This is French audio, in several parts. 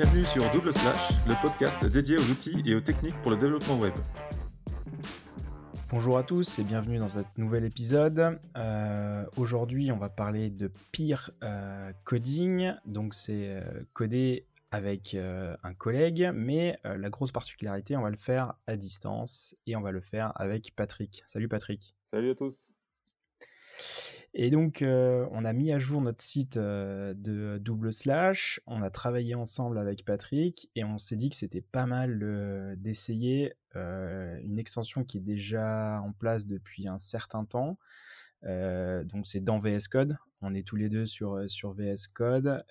Bienvenue sur Double Slash, le podcast dédié aux outils et aux techniques pour le développement web. Bonjour à tous et bienvenue dans cet nouvel épisode. Euh, aujourd'hui, on va parler de peer euh, coding. Donc, c'est euh, coder avec un collègue, mais la grosse particularité, on va le faire à distance et on va le faire avec Patrick. Salut Patrick. Salut à tous. Et donc, on a mis à jour notre site de double slash. On a travaillé ensemble avec Patrick et on s'est dit que c'était pas mal d'essayer une extension qui est déjà en place depuis un certain temps. donc, c'est dans VS Code. On est tous les deux sur, sur VS Code.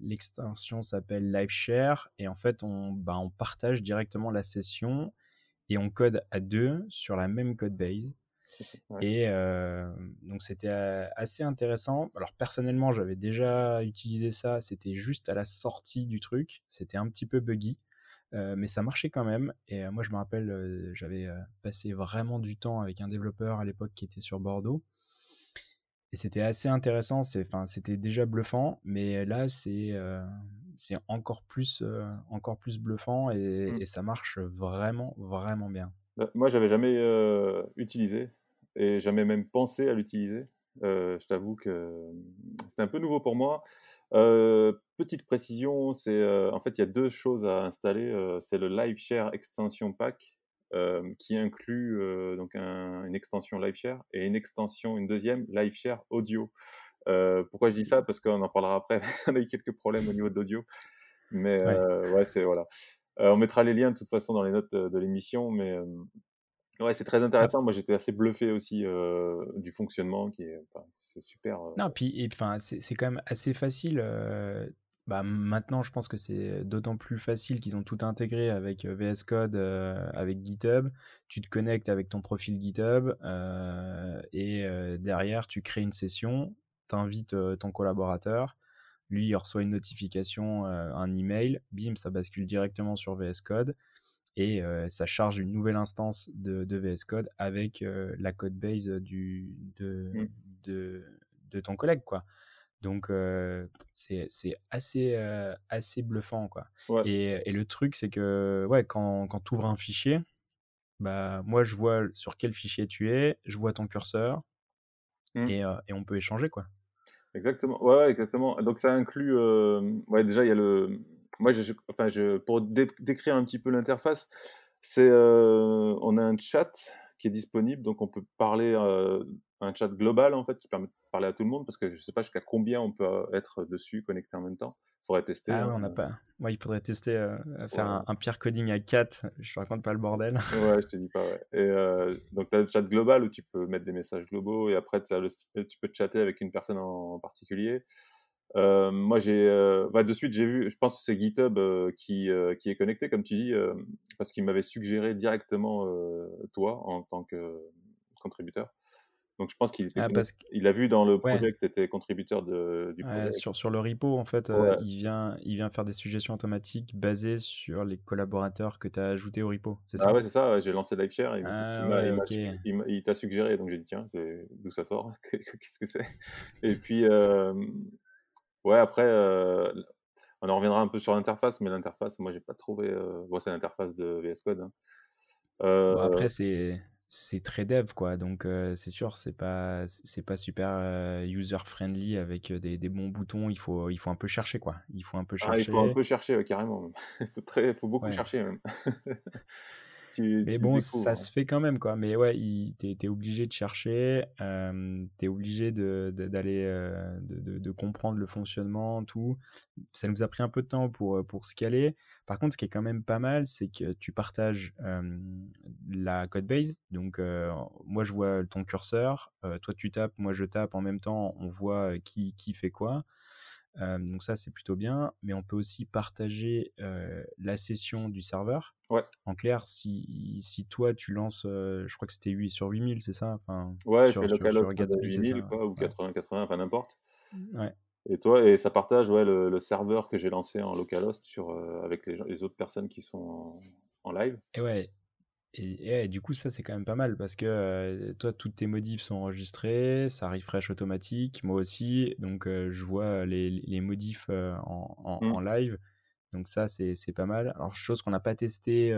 L'extension s'appelle LiveShare et en fait, on, bah, on partage directement la session et on code à deux sur la même code base. Et donc c'était assez intéressant. Alors personnellement, j'avais déjà utilisé ça. C'était juste à la sortie du truc. C'était un petit peu buggy, mais ça marchait quand même. Et moi, je me rappelle, j'avais passé vraiment du temps avec un développeur à l'époque qui était sur Bordeaux. Et c'était assez intéressant. C'était déjà bluffant, mais là, c'est c'est encore plus encore plus bluffant et, mmh. et, ça marche vraiment vraiment bien. Bah, moi, j'avais jamais utilisé et jamais même pensé à l'utiliser. Euh, je t'avoue que mmh, c'était un peu nouveau pour moi. Euh, petite précision, c'est euh, en fait il y a deux choses à installer. c'est le Live Share Extension Pack qui inclut donc une extension Live Share et une extension, une deuxième Live Share Audio. pourquoi je dis ça? Parce qu'on en parlera après. on a eu quelques problèmes au niveau de l'audio, mais ouais, c'est voilà. on mettra les liens de toute façon dans les notes de l'émission, mais Ouais, c'est très intéressant. Moi, j'étais assez bluffé aussi du fonctionnement, qui est, c'est super. Non, puis, enfin, c'est quand même assez facile. bah, maintenant, je pense que c'est d'autant plus facile qu'ils ont tout intégré avec VS Code, avec GitHub. Tu te connectes avec ton profil GitHub et derrière, tu crées une session, tu invites ton collaborateur. Lui, il reçoit une notification, un email, bim, ça bascule directement sur VS Code et ça charge une nouvelle instance de, VS Code avec la code base du, de, mmh. de, de, ton collègue. Quoi. Donc c'est assez, assez bluffant. Quoi. Et, et, le truc, c'est que ouais, quand, quand tu ouvres un fichier, bah, moi je vois sur quel fichier tu es, je vois ton curseur mmh. et, et, on peut échanger. quoi. Exactement. Ouais, exactement. Donc ça inclut. ouais, déjà, il y a le moi, je, enfin, je, pour décrire un petit peu l'interface, c'est euh, on a un chat qui est disponible, donc on peut parler euh, un chat global en fait qui permet de parler à tout le monde parce que je sais pas jusqu'à combien on peut euh, être dessus connecté en même temps. Il faudrait tester. Ah ouais, on n'a pas. Ouais, il faudrait tester, faire un, un, pire coding à 4. Je te raconte pas le bordel. ouais, je te dis pas. Ouais. Et donc tu as le chat global où tu peux mettre des messages globaux et après le, tu peux chatter avec une personne en particulier. Euh, moi, j'ai euh, bah, de suite, j'ai vu, je pense que c'est GitHub euh, qui, qui est connecté, comme tu dis, parce qu'il m'avait suggéré directement toi en tant que contributeur. Donc, je pense qu'il ah, il a vu dans le projet que tu étais contributeur de, du projet. sur, sur le repo, en fait, il, vient, il vient faire des suggestions automatiques basées sur les collaborateurs que tu as ajoutés au repo. C'est ça? Ah ouais, c'est ça. j'ai lancé LiveShare. Il, ah il t'a suggéré. Donc, j'ai dit, tiens, d'où ça sort? Qu'est-ce que c'est? Et puis, Ouais, après, on en reviendra un peu sur l'interface, mais l'interface, moi, j'ai pas trouvé. Euh... c'est l'interface de VS Code. Hein. Après, c'est c'est très dev quoi donc euh, c'est sûr c'est pas c'est pas super euh, user friendly avec des, des, bons boutons il faut il faut un peu chercher quoi il faut un peu chercher ah, il faut un peu chercher carrément il faut très faut beaucoup chercher même mais bon, ça se fait quand même, quoi. Mais ouais, tu es, obligé de chercher, euh, tu es obligé d'aller, de, d'aller de, de, comprendre le fonctionnement, tout. Ça nous a pris un peu de temps pour, pour se caler. Par contre, ce qui est quand même pas mal, c'est que tu partages la code base. Donc, moi, je vois ton curseur, toi, tu tapes, moi, je tape en même temps, on voit qui, qui fait quoi donc ça, c'est plutôt bien. Mais on peut aussi partager la session du serveur. Ouais. En clair, si, si toi, tu lances, je crois que c'était 8 sur 8000, c'est ça enfin, Ouais, sur, je fais local 8000 quoi, ou 80-80, enfin n'importe. Ouais. Et toi, et ça partage ouais, le, le serveur que j'ai lancé en localhost sur, avec les, les, autres personnes qui sont en, en live. Et ouais, et, du coup, ça, c'est quand même pas mal parce que toi, toutes tes modifs sont enregistrés, ça refresh automatique, moi aussi. Donc, je vois les, les modifs en, en, mmh. en, live. Donc ça, c'est pas mal. Alors, chose qu'on n'a pas testé,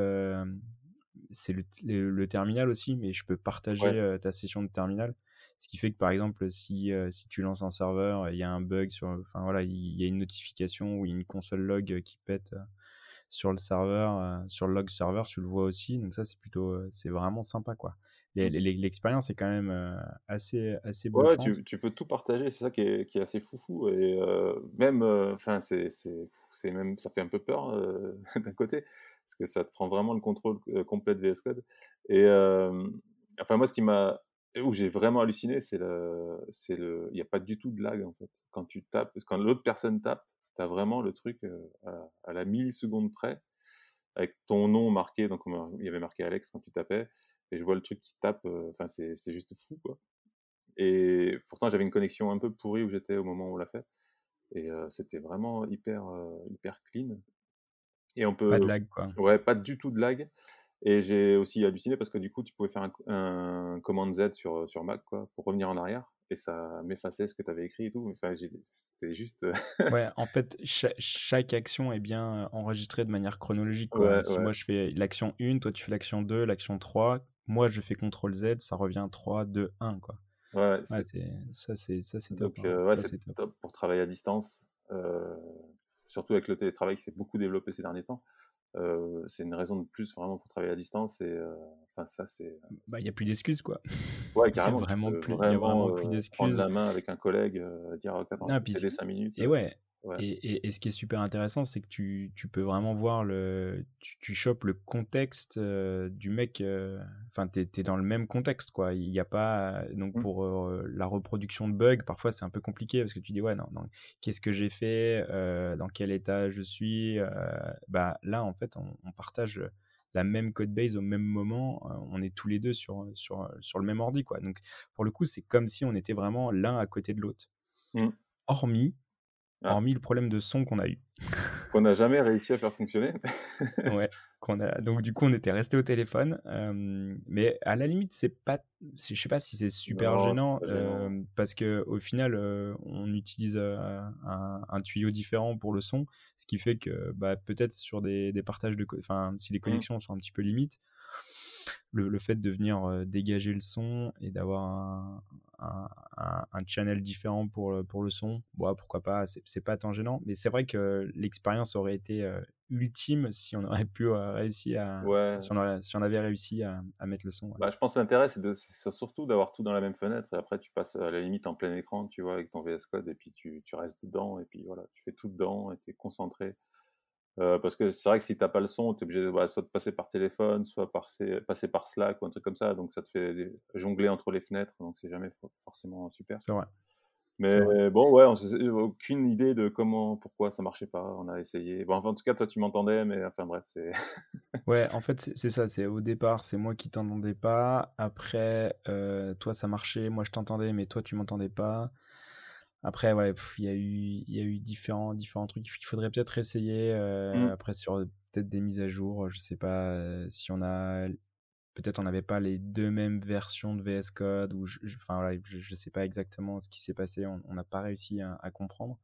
c'est le, le, terminal aussi, mais je peux partager ta session de terminal. Ce qui fait que par exemple, si, si tu lances un serveur, il y a un bug sur, enfin voilà, il y a une notification ou une console log qui pète sur le serveur, sur le log serveur, tu le vois aussi. Donc ça, c'est plutôt, c'est vraiment sympa quoi. Mmh. L'expérience est quand même assez assez Ouais, tu, tu, peux tout partager, c'est ça qui est, qui est, assez foufou et même, enfin c'est c'est même, ça fait un peu peur d'un côté parce que ça te prend vraiment le contrôle complet de VS Code et enfin moi ce qui m'a où j'ai vraiment halluciné, c'est le, c'est le, il n'y a pas du tout de lag en fait. Quand tu tapes, quand l'autre personne tape, tu as vraiment le truc à, à, la milliseconde près, avec ton nom marqué, donc il y avait marqué Alex quand tu tapais, et je vois le truc qui tape, enfin c'est, c'est juste fou quoi. Et pourtant j'avais une connexion un peu pourrie où j'étais au moment où on l'a fait, et c'était vraiment hyper, hyper clean. Et on peut, pas de lag quoi. Ouais, pas du tout de lag. Et j'ai aussi halluciné parce que du coup, tu pouvais faire un, un commande Z sur, sur Mac quoi, pour revenir en arrière et ça m'effaçait ce que tu avais écrit et tout. Enfin, c'était juste. Euh, ouais, en fait, chaque, action est bien enregistrée de manière chronologique. Quoi. si moi je fais l'action 1, toi tu fais l'action 2, l'action 3, moi je fais CTRL Z, ça revient 3, 2, 1. Quoi. Ouais, ça c'est top. Hein. ouais, c'est top. pour travailler à distance. Euh, surtout avec le télétravail qui s'est beaucoup développé ces derniers temps. Euh, c'est une raison de plus vraiment pour travailler à distance. Et euh, enfin, ça, c'est. Euh, bah, il n'y a plus d'excuses, quoi. Ouais, carrément. Il n'y a vraiment plus, vraiment, vraiment plus d'excuses. Prendre la main avec un collègue, dire, attends, non, 5 minutes. Et ouais, et, et, ce qui est super intéressant, c'est que tu, tu, peux vraiment voir le. Tu, tu chopes le contexte euh, du mec. euh, Enfin, tu es, dans le même contexte, quoi. Il n'y a pas. Donc, mmh. pour euh, la reproduction de bugs, parfois, c'est un peu compliqué parce que tu dis, ouais, non, non qu'est-ce que j'ai fait euh, Dans quel état je suis Bah, là, en fait, on, on, partage la même code base au même moment. on est tous les deux sur, sur, sur le même ordi, quoi. Donc, pour le coup, c'est comme si on était vraiment l'un à côté de l'autre. Mmh. Hormis ah. Hormis le problème de son qu'on a eu. qu'on n'a jamais réussi à faire fonctionner. ouais. Qu'on a... Donc du coup, on était resté au téléphone. mais à la limite, c'est pas, je sais pas si c'est super gênant, parce que au final, on utilise un, tuyau différent pour le son, ce qui fait que bah, peut-être sur des, des, partages de, enfin, si les mmh. connexions sont un petit peu limites, le, fait de venir dégager le son et d'avoir un, un, channel différent pour, pour le son, bon, pourquoi pas, c'est pas tant gênant. Mais c'est vrai que l'expérience aurait été ultime si on aurait pu réussir à. Si, on si, on avait réussi à, à mettre le son. Bah, je pense que l'intérêt, c'est surtout d'avoir tout dans la même fenêtre et après tu passes à la limite en plein écran, tu vois, avec ton VS Code et puis tu, tu restes dedans et puis voilà, tu fais tout dedans et tu es concentré. Euh, parce que c'est vrai que si t'as pas le son, tu es obligé de, bah, soit de passer par téléphone, soit passer, passer par Slack ou un truc comme ça. Donc ça te fait jongler entre les fenêtres, donc c'est jamais forcément super. C'est vrai. Mais bon, ouais, on n'a aucune idée de comment, pourquoi ça marchait pas. On a essayé. Bon, enfin, en tout cas, toi, tu m'entendais, mais enfin, bref, c'est. ouais, en fait, c'est ça. C'est au départ, c'est moi qui t'entendais pas. Après, euh, toi, ça marchait. Moi, je t'entendais, mais toi, tu m'entendais pas. Après, ouais, il y a eu, il y a eu différents, différents trucs. Il faudrait peut-être essayer euh, mmh. après sur peut-être des mises à jour. Je sais pas euh, si on a, peut-être on n'avait pas les deux mêmes versions de VS Code ou je, enfin voilà, je, sais pas exactement ce qui s'est passé. On n'a pas réussi à, comprendre.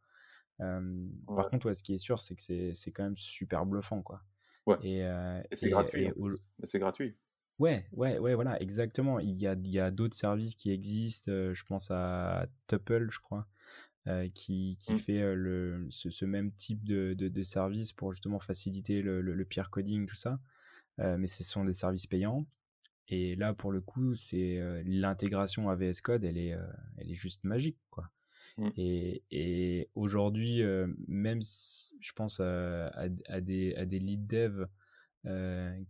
Par contre, ouais, ce qui est sûr, c'est que c'est quand même super bluffant, quoi. Ouais. Et, c'est gratuit. Hein. C'est gratuit. Ouais, ouais, ouais, voilà, exactement. Il y a, il y a d'autres services qui existent. je pense à Tuple, je crois, euh, qui, qui mmh. fait euh, le, ce, ce, même type de, de, de, service pour justement faciliter le, le, le peer coding, tout ça. Euh, mais ce sont des services payants. Et là, pour le coup, c'est l'intégration à VS Code, elle est, elle est juste magique, quoi. Mmh. Et, et aujourd'hui, même si je pense à, à, à, des, à des lead dev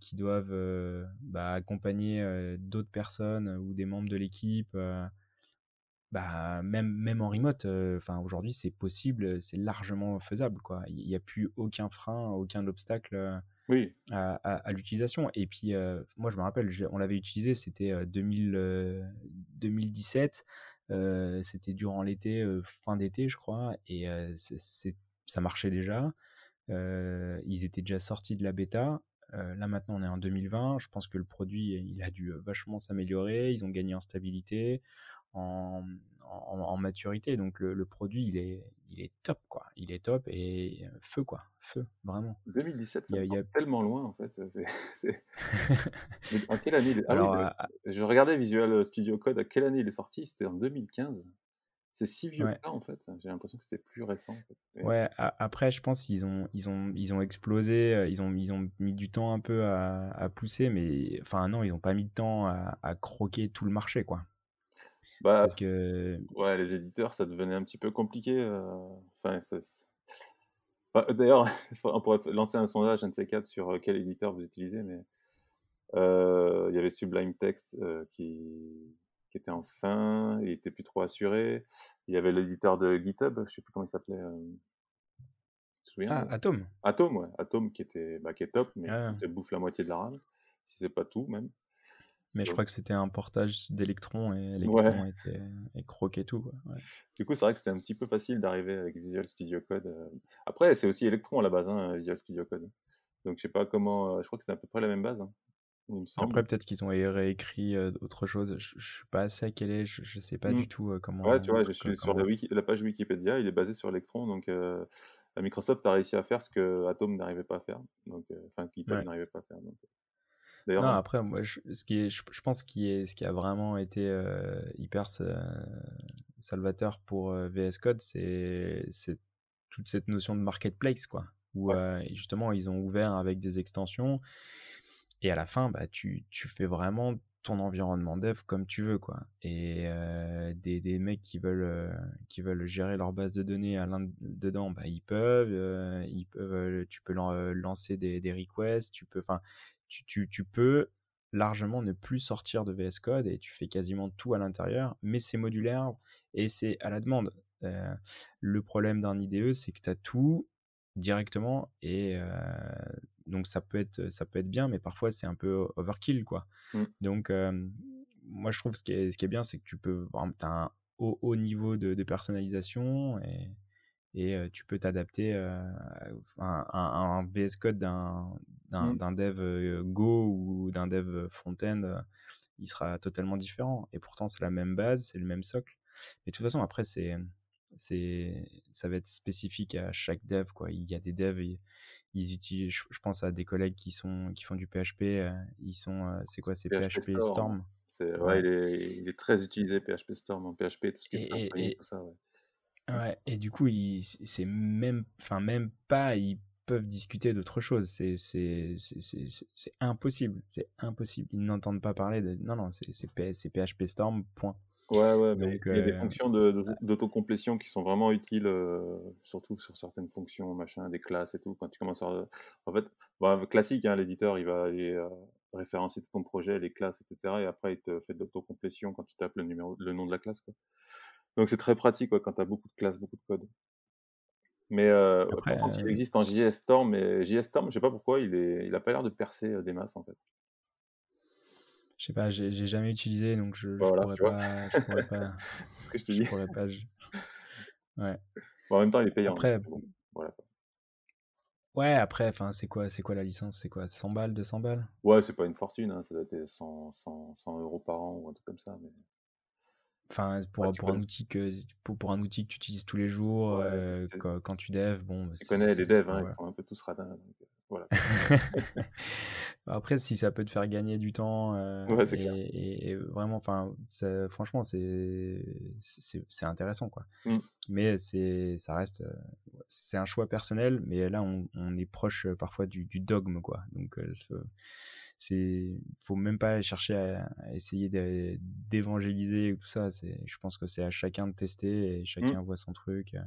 qui doivent bah, accompagner d'autres personnes ou des membres de l'équipe bah, même, même en remote, enfin aujourd'hui c'est possible, c'est largement faisable. Quoi. Il n'y a plus aucun frein, aucun obstacle oui. à, à, l'utilisation. Et puis, moi je me rappelle, on l'avait utilisé, c'était 2017, c'était durant l'été, fin d'été je crois, et ça marchait déjà. ils étaient déjà sortis de la bêta. là maintenant on est en 2020, je pense que le produit il a dû vachement s'améliorer, ils ont gagné en stabilité en, en, maturité. Donc le, produit, il est, il est top, quoi. Il est top et feu, quoi. Feu, vraiment. 2017, ça Il y a tellement loin, en fait, en quelle année il est ah oui, Alors, heu, à à je regardais Visual Studio Code, à quelle année il est sorti? C'était en 2015. C'est si vieux que ça, en fait? J'ai l'impression que c'était plus récent, en fait et Ouais, après je pense qu'ils ont ils ont ils ont explosé, heu, ils ont ils ont mis du temps un peu à à pousser, mais enfin non, ils ont pas mis de temps à à croquer tout le marché, quoi. Bah, Parce que ouais, les éditeurs, ça devenait un petit peu compliqué, heu, enfin, ça c enfin, d'ailleurs, on pourrait lancer un sondage, un de ces 4 sur, heu, quel éditeur vous utilisez, mais heu, il y avait Sublime Text, qui qui était en fin, il était plus trop assuré. Il y avait l'éditeur de GitHub, je sais plus comment il s'appelait, hem, tu te souviens? ah, Atom? Atom, ouais, Atom qui était, bah, qui est top, mais qui Ah, te bouffe la moitié de la RAM, si c'est pas tout même. Mais je crois que c'était un portage d'Electron et ouais, Electron était et croquait tout, quoi, ouais. du coup, c'est vrai que c'était un petit peu facile d'arriver avec Visual Studio Code, heu. Après, c'est aussi Electron à la base, hein, Visual Studio Code. Donc je sais pas comment, je crois que c'était à peu près la même base, hein, Après peut-être qu'ils ont réécrit, heu, autre chose, je je suis pas assez calé, je je sais pas Mmh. du tout, heu, Ouais, tu comment vois, je suis sur la comment wiki la page Wikipédia, il est basé sur Electron, donc heu, Microsoft a réussi à faire ce que Atom n'arrivait pas à faire, donc enfin, ouais. n'arrivait pas à faire, donc. Non, heu après moi je ce qui est je je pense qui est ce qui a vraiment été, heu, hyper sa salvateur pour, heu, VS Code, c'est c'est toute cette notion de marketplace, quoi. Où, ouais, justement ils ont ouvert avec des extensions et à la fin, bah, tu tu fais vraiment ton environnement dev comme tu veux, quoi. Et des des mecs qui veulent, qui veulent gérer leur base de données à l'in dedans, bah, ils peuvent, ils peuvent, tu peux lancer des des requests, tu peux enfin, tu tu tu peux largement ne plus sortir de VS Code et tu fais quasiment tout à l'intérieur, mais c'est modulaire et c'est à la demande. Heu, le problème d'un IDE, c'est que tu as tout directement et heu, donc ça peut être ça peut être bien, mais parfois c'est un peu overkill, quoi. mmh, Donc hem, moi je trouve ce qui est ce qui est bien, c'est que tu peux as un haut haut niveau de de personnalisation et et tu peux t'adapter, un un VS Code d'un d'un mmh, d'un dev, Go ou d'un dev, front-end, il sera totalement différent et pourtant c'est la même base, c'est le même socle. Mais de toute façon après c'est, c'est ça va être spécifique à chaque dev, quoi. Il y a des devs, ils ils utilisent je je pense à des collègues qui sont qui font du PHP, ils sont, c'est quoi? C'est PHP PHP Storm. Storm? C'est ouais, Ouais il est il est très utilisé PHP Storm en PHP, tout ce qui est et tout ça, ouais. Ouais et du coup, ils c'est même enfin même pas ils peuvent discuter d'autre chose. C'est impossible, c'est impossible. Ils n'entendent pas parler de non, non, c'est PHP Storm, point. Ouais, ouais, mais Donc il y a des heu, fonctions de d'auto d'autocomplétion qui sont vraiment utiles, heu, surtout sur certaines fonctions, machin, des classes et tout. Quand tu commences à en fait, bah, classique, hein, l'éditeur, il va aller, heu, référencer tout ton projet, les classes et cetera et après il te fait de l'autocomplétion quand tu tapes le numéro le nom de la classe, quoi. Donc c'est très pratique, ouais, quand tu as beaucoup de classes, beaucoup de code. Mais après, contre, il heu, existe en JS Storm mais JS Storm, je sais pas pourquoi il est il a pas l'air de percer, heu, des masses, en fait. je sais pas, j'ai jamais utilisé donc je je Voilà, pourrais pas je pourrais pas C'est ce que je te je dis. pourrais pas ouais. Bon, en même temps, il est payant, Après bon, voilà, ouais, après enfin c'est quoi c'est quoi la licence? C'est quoi 100 balles, 200 balles? Ouais, c'est pas une fortune, hein, ça doit être 100 100 100 € par an ou un truc comme ça, mais Enfin, ouais, pour tu pour un outil que pour pour un outil que tu utilises tous les jours, ouais, c'est quand quand tu dev, bon, bah, tu connais les devs, hein, ils voilà. sont un peu tous radins, donc heu, voilà. Après, si ça peut te faire gagner du temps, heu Ouais, clair. et et et vraiment, enfin, franchement, c'est c'est intéressant, quoi. Mmh. Mais c'est ça reste, heu, c'est un choix personnel, mais là, on on est proche, heu, parfois du du dogme, quoi. Donc se c'est faut même pas chercher à à essayer d'évangéliser ou tout ça. C'est je pense que c'est à chacun de tester et Mmh. chacun voit son truc, heu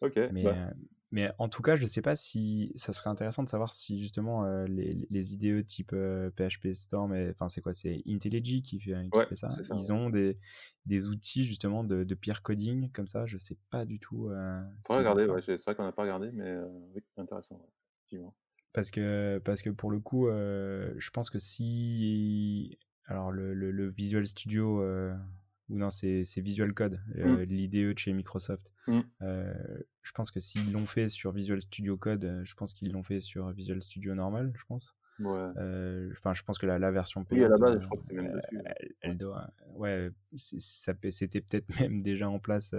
OK, mais, bah, heu, mais en tout cas, je sais pas si ça serait intéressant de savoir si justement, heu, les les IDE type, PHP Storm enfin, c'est quoi? C'est IntelliJ qui fait qui ouais, fait ça? Ils ont des des outils justement de de peer coding comme ça? Je sais pas du tout, ont regarder, ouais, c'est vrai qu'on n'a pas regardé, mais oui, intéressant, ouais, effectivement. Parce que parce que pour le coup, heu, je pense que si alors le le le Visual Studio, heu, ou non, c'est Visual Code, Mmh, heu, l'IDE de chez Microsoft. mmh, je pense que s'ils l'ont fait sur Visual Studio Code, je pense qu'ils l'ont fait sur Visual Studio normal, je pense. ouais. Enfin, je pense que la la version Oui, à la payante, base, je crois que c'est même dessus, ouais. elle doit ouais, c'était peut-être même déjà en place,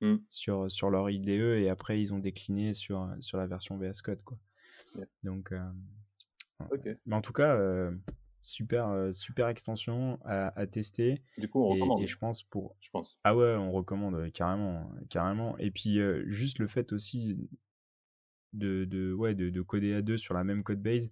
Mmh. sur, sur leur IDE et après ils ont décliné sur, sur la version VS Code. Quoi. Donc, euh, mais en tout cas, euh, super, euh, super extension à, à tester. Du coup, on Et, recommande, et je pense pour. je pense. Ah ouais, on recommande carrément, carrément. Et puis juste le fait aussi de, de, ouais, de, de coder à deux sur la même code base,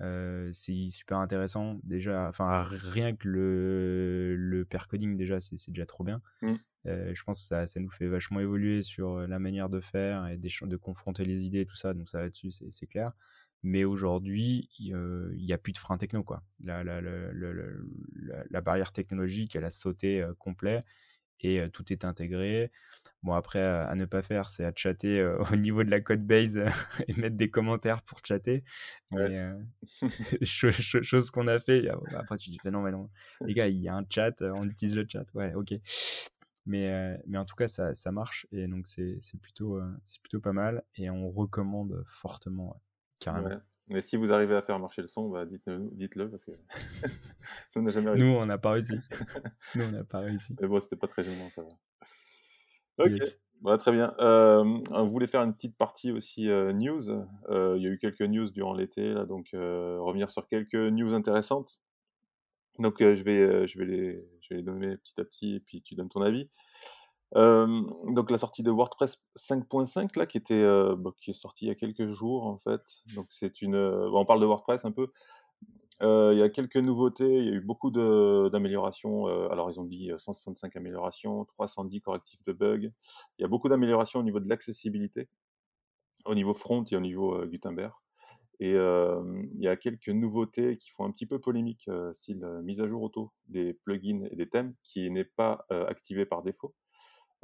euh, c'est super intéressant. Déjà, enfin rien que le, le pair coding déjà, c'est c'est déjà trop bien. Mm. Euh, je pense que ça, ça nous fait vachement évoluer sur euh, la manière de faire et de confronter les idées, tout ça. Donc ça là-dessus, c'est c'est clair. Mais aujourd'hui, il n'y a plus de frein techno. Quoi. La, la, la, la, la- la- la barrière technologique, elle a sauté euh, complet et euh, tout est intégré. Bon, après, euh, à ne pas faire, c'est à chatter euh, au niveau de la code base euh, et mettre des commentaires pour chatter. Ouais. Mais euh, chose qu'on a fait. et, euh, Après, tu dis, mais non, mais non. Les gars, il y a un chat, euh, on utilise le chat. Ouais, ok. Mais, euh, mais en tout cas, ça, ça marche. Et donc, c'est plutôt, euh, c'est plutôt pas mal. Et on recommande fortement, ouais, carrément. Ouais. Mais si vous arrivez à faire marcher le son, bah, dites-le, dites-le parce que on n'a jamais réussi. Nous, on n'a pas réussi. Nous, on n'a pas réussi. Mais bon, c'était pas très gênant, ça va. Ok, Yes. Bah, très bien. Euh, on voulait faire une petite partie aussi euh, news. Euh, il y a eu quelques news durant l'été, là, donc revenir sur quelques news intéressantes. Donc je vais, je vais les, je vais les donner petit à petit et puis tu donnes ton avis. Donc la sortie de WordPress 5.5 là, qui était, bah, qui est sortie il y a quelques jours en fait. Donc c'est une, bon, on parle de WordPress un peu. Il y a quelques nouveautés, il y a eu beaucoup d'améliorations. alors, ils ont dit euh, 165 améliorations, 310 correctifs de bugs. Il y a beaucoup d'améliorations au niveau de l'accessibilité, au niveau front et au niveau Gutenberg. Et il y a quelques nouveautés qui font un petit peu polémique, style mise à jour auto des plugins et des thèmes, qui n'est pas activé par défaut.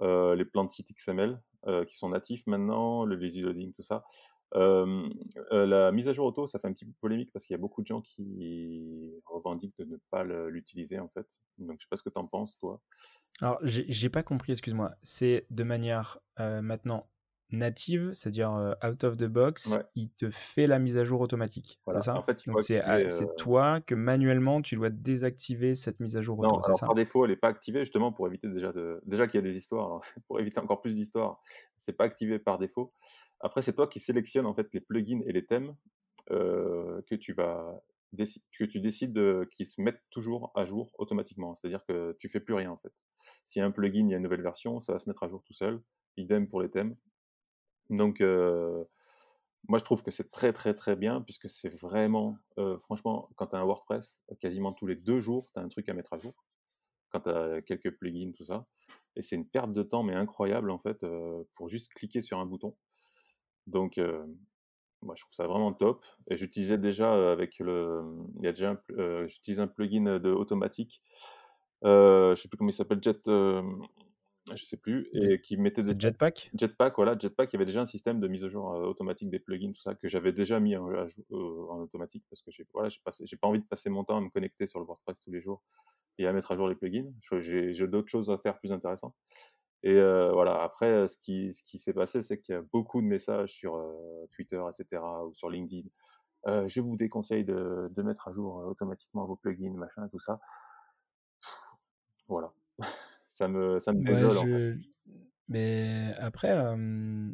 Les plans de site XML qui sont natifs maintenant, le lazy loading, tout ça. La mise à jour auto, ça fait un petit peu polémique parce qu'il y a beaucoup de gens qui revendiquent de ne pas l'utiliser en fait. Donc je sais pas ce que tu en penses toi. Alors, j'ai pas compris, excuse-moi. C'est de manière maintenant native, c'est-à-dire euh, out of the box, Ouais. il te fait la mise à jour automatique. Voilà. C'est ça? En fait, il faut Donc, c'est activer, c'est euh, toi que manuellement tu dois désactiver cette mise à jour Non, auto, c'est alors ça? par défaut, elle n'est pas activée justement pour éviter déjà de déjà qu'il y a des histoires, alors, pour éviter encore plus d'histoires, c'est pas activé par défaut. Après, c'est toi qui sélectionnes en fait les plugins et les thèmes euh, que tu vas déci- que tu décides de, qui se mettent toujours à jour automatiquement. C'est-à-dire que tu fais plus rien en fait. S'il y a un plugin, il y a une nouvelle version, ça va se mettre à jour tout seul. Idem pour les thèmes. Donc moi, je trouve que c'est très très très bien puisque c'est vraiment, franchement, quand tu as un WordPress, quasiment tous les deux jours, tu as un truc à mettre à jour. Quand tu as quelques plugins, tout ça. Et c'est une perte de temps, mais incroyable en fait, pour juste cliquer sur un bouton. Donc, moi, je trouve ça vraiment top. Et j'utilisais déjà avec le. Il y a déjà un, j'utilise un plugin de automatique. Je sais plus comment il s'appelle, Jet. Je sais plus. Et qui mettait déjà Jetpack? Jetpack, voilà, Jetpack, il y avait déjà un système de mise à jour euh, automatique des plugins, tout ça, que j'avais déjà mis en, euh, en automatique parce que j'ai voilà, j'ai pas envie de passer mon temps à me connecter sur le WordPress tous les jours et à mettre à jour les plugins. J'ai d'autres choses à faire plus intéressantes. Et euh, voilà, après, ce qui, ce qui s'est passé, c'est qu'il y a beaucoup de messages sur Twitter, etc., ou sur LinkedIn. Je vous déconseille de, de mettre à jour automatiquement vos plugins, machin, tout ça. Voilà. Ça me, ça me Ouais, désole, en fait. je... Mais après, euh,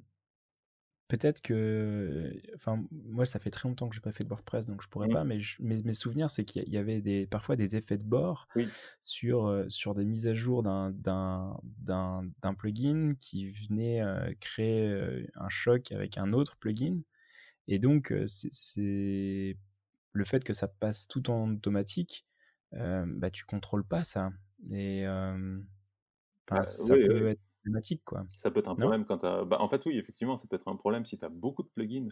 peut-être que... Enfin, moi, ça fait très longtemps que j'ai pas fait de WordPress, donc je pourrais Mm. pas, mais je- mes, mes souvenirs, c'est qu'il y avait des, parfois des effets de bord Oui. sur, sur des mises à jour d'un- plugin qui venait euh, créer un choc avec un autre plugin. Et donc, c'est- le fait que ça passe tout en automatique, euh, bah, tu contrôles pas ça. Et enfin, Bah, ça oui, peut être problématique, quoi. Ça peut être un Non? problème quand tu bah, en fait, oui, effectivement, ça peut être un problème si tu as beaucoup de plugins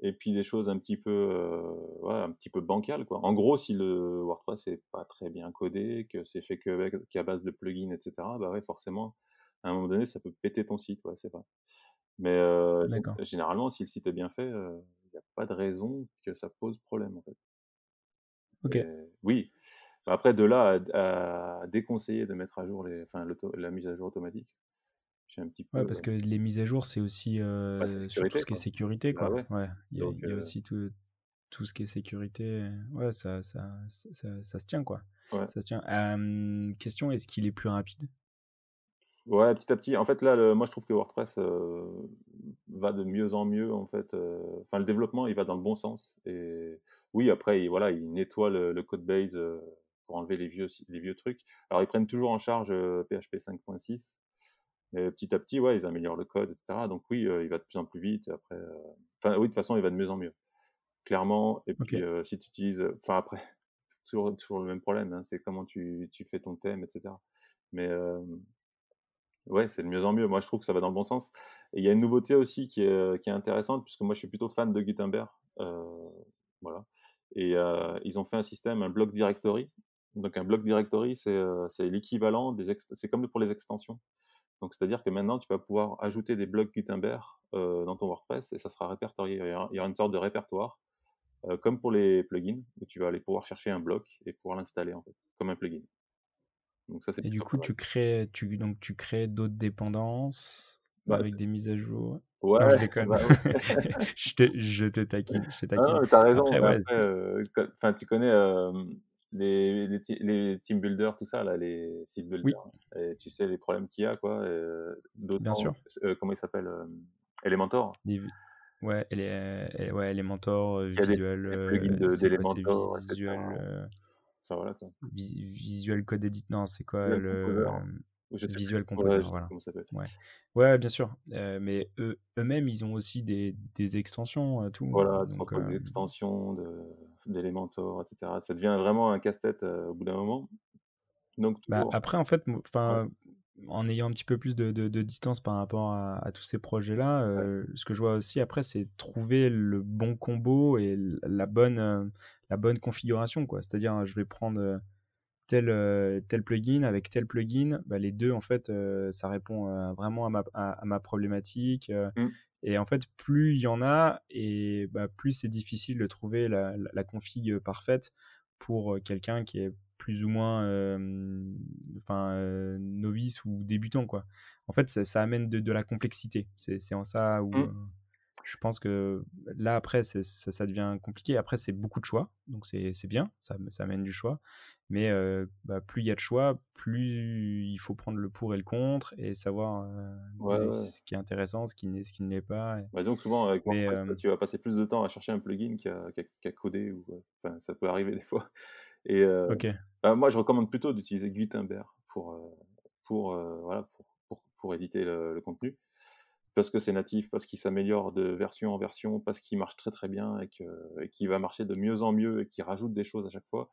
et puis des choses un petit peu, euh, ouais, un petit peu bancales, quoi. En gros, si le WordPress est pas très bien codé, que c'est fait qu'avec, qu'à base de plugins, etc., bah ouais, forcément, à un moment donné, ça peut péter ton site, ouais, c'est vrai. Mais euh, gé- D'accord. généralement, si le site est bien fait, il n'y a pas de raison que ça pose problème, en fait. Ok. Et oui. Après, de là à, à déconseiller de mettre à jour les, enfin, la mise à jour automatique, j'ai un petit peu. Ouais, parce que les mises à jour, c'est aussi euh, sur tout ce qui est quoi. sécurité, Bah quoi. ouais. Ouais, il y a, Donc, il y a euh, aussi tout, tout ce qui est sécurité. Ouais, ça, ça, ça, ça, ça se tient, quoi. ouais. Ça se tient. Euh, question, est-ce qu'il est plus rapide? Ouais, petit à petit. En fait, là, le moi, je trouve que WordPress, va de mieux en mieux, en fait, enfin, le développement, il va dans le bon sens et oui, après, il voilà, il nettoie le le codebase, heu, pour enlever les vieux les vieux trucs. Alors, ils prennent toujours en charge, PHP 5.6 et petit à petit, ouais, ils améliorent le code et cetera. Donc oui, heu, il va de plus en plus vite après, enfin, oui, de toute façon, il va de mieux en mieux, clairement et puis, heu, si tu utilises, enfin, après, c'est toujours toujours le même problème, hein, c'est comment tu tu fais ton thème et cetera. Mais, Ouais, c'est de mieux en mieux. Moi, je trouve que ça va dans le bon sens et il y a une nouveauté aussi qui est, qui est intéressante puisque moi, je suis plutôt fan de Gutenberg, voilà et ils ont fait un système, un block directory. Donc un block directory, c'est, heu, c'est l'équivalent des c'est comme pour les extensions. Donc c'est-à-dire que maintenant, tu vas pouvoir ajouter des blocs Gutenberg, heu, dans ton WordPress et ça sera répertorié. Il y aura il y aura une sorte de répertoire, heu, comme pour les plugins où tu vas aller pouvoir chercher un bloc et pouvoir l'installer, en fait, comme un plugin. Donc ça, c'est Et du coup, tu crées tu donc tu crées d'autres dépendances Bah, avec des mises à jour? ouais, Non, je déconne. bah, ouais. Je te je te taquine, je te Ah taquine. non, tu raison, Après, ouais, après, tu connais, les les te les team builders, tout ça là, les site oui, builders et tu sais les problèmes qu'il y a quoi, heu, bien sûr. heu, comment il s'appelle, hem, Elementor, Les ouais, les ouais, Elementor, a des plugins heu, de c'est quoi? C'est d'Elementor. Visual, heu, Enfin voilà quoi. Vi Visual Code Edit non, c'est quoi Visual Composer le je Ouais, Composer, plus voilà. ça. Ouais. Ouais, bien sûr, mais eux eux-mêmes, ils ont aussi des des extensions, tout, Voilà, donc des extensions de d'Elementor et cetera. Ça devient vraiment un casse-tête, au bout d'un moment. Donc bah, après, en fait, ouais, en ayant un petit peu plus de de de distance par rapport à à tous ces projets-là, ouais. ce que je vois aussi après, c'est trouver le bon combo et la bonne, la bonne configuration, quoi. C'est-à-dire, je vais prendre, tel, tel plugin avec tel plugin, bah, les 2 en fait, ça répond, vraiment à ma à à ma problématique, Mmh, et en fait, plus il y en a et bah, plus c'est difficile de trouver la la la config, parfaite pour, heu, quelqu'un qui est plus ou moins, enfin, novice ou débutant, quoi. En fait, ça ça amène de de la complexité. C'est c'est en ça où, mmh. Je pense que là, après, ça ça devient compliqué. Après, c'est beaucoup de choix, donc c'est bien, ça ça amène du choix. Mais heu, bah, plus il y a de choix, plus il faut prendre le pour et le contre et savoir, Ouais, ouais. ce qui est intéressant, ce qui n'est ce qui ne l'est pas et Bah, que souvent avec mais WordPress, hem, tu vas passer plus de temps à chercher un plugin qu'à qu'à qu'à coder ou, enfin ça peut arriver des fois et bah, moi je recommande plutôt d'utiliser Gutenberg pour, pour, heu, voilà, pour pour pour éditer le le contenu. Parce que c'est natif, parce qu'il s'améliore de version en version, parce qu'il marche très, très bien et que qu'il va marcher de mieux en mieux et qu'il rajoute des choses à chaque fois